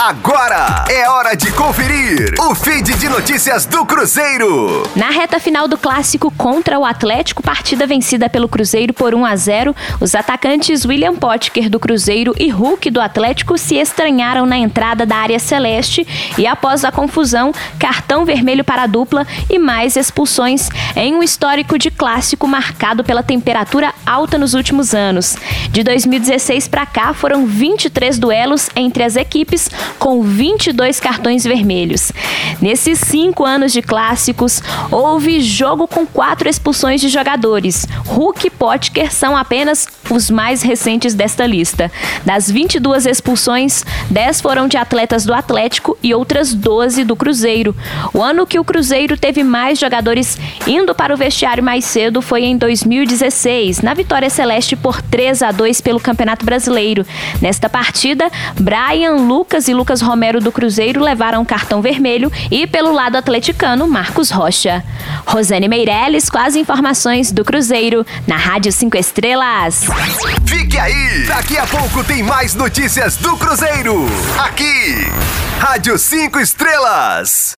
Agora é hora de conferir o feed de notícias do Cruzeiro. Na reta final do clássico contra o Atlético, partida vencida pelo Cruzeiro por 1 a 0, os atacantes William Potker do Cruzeiro e Hulk do Atlético se estranharam na entrada da área celeste e após a confusão, cartão vermelho para a dupla e mais expulsões em um histórico de clássico marcado pela temperatura alta nos últimos anos. De 2016 para cá, foram 23 duelos entre as equipes com 22 cartões vermelhos. Nesses cinco anos de clássicos, houve jogo com quatro expulsões de jogadores. Hulk e Potker são apenas os mais recentes desta lista. Das 22 expulsões, 10 foram de atletas do Atlético e outras 12 do Cruzeiro. O ano que o Cruzeiro teve mais jogadores indo para o vestiário mais cedo foi em 2016, na vitória celeste por 3 a 2 pelo Campeonato Brasileiro. Nesta partida, Brian, Lucas e Lucas Romero do Cruzeiro levaram cartão vermelho e pelo lado atleticano, Marcos Rocha. Rosane Meirelles com as informações do Cruzeiro na Rádio 5 Estrelas. Fique aí! Daqui a pouco tem mais notícias do Cruzeiro. Aqui, Rádio 5 Estrelas.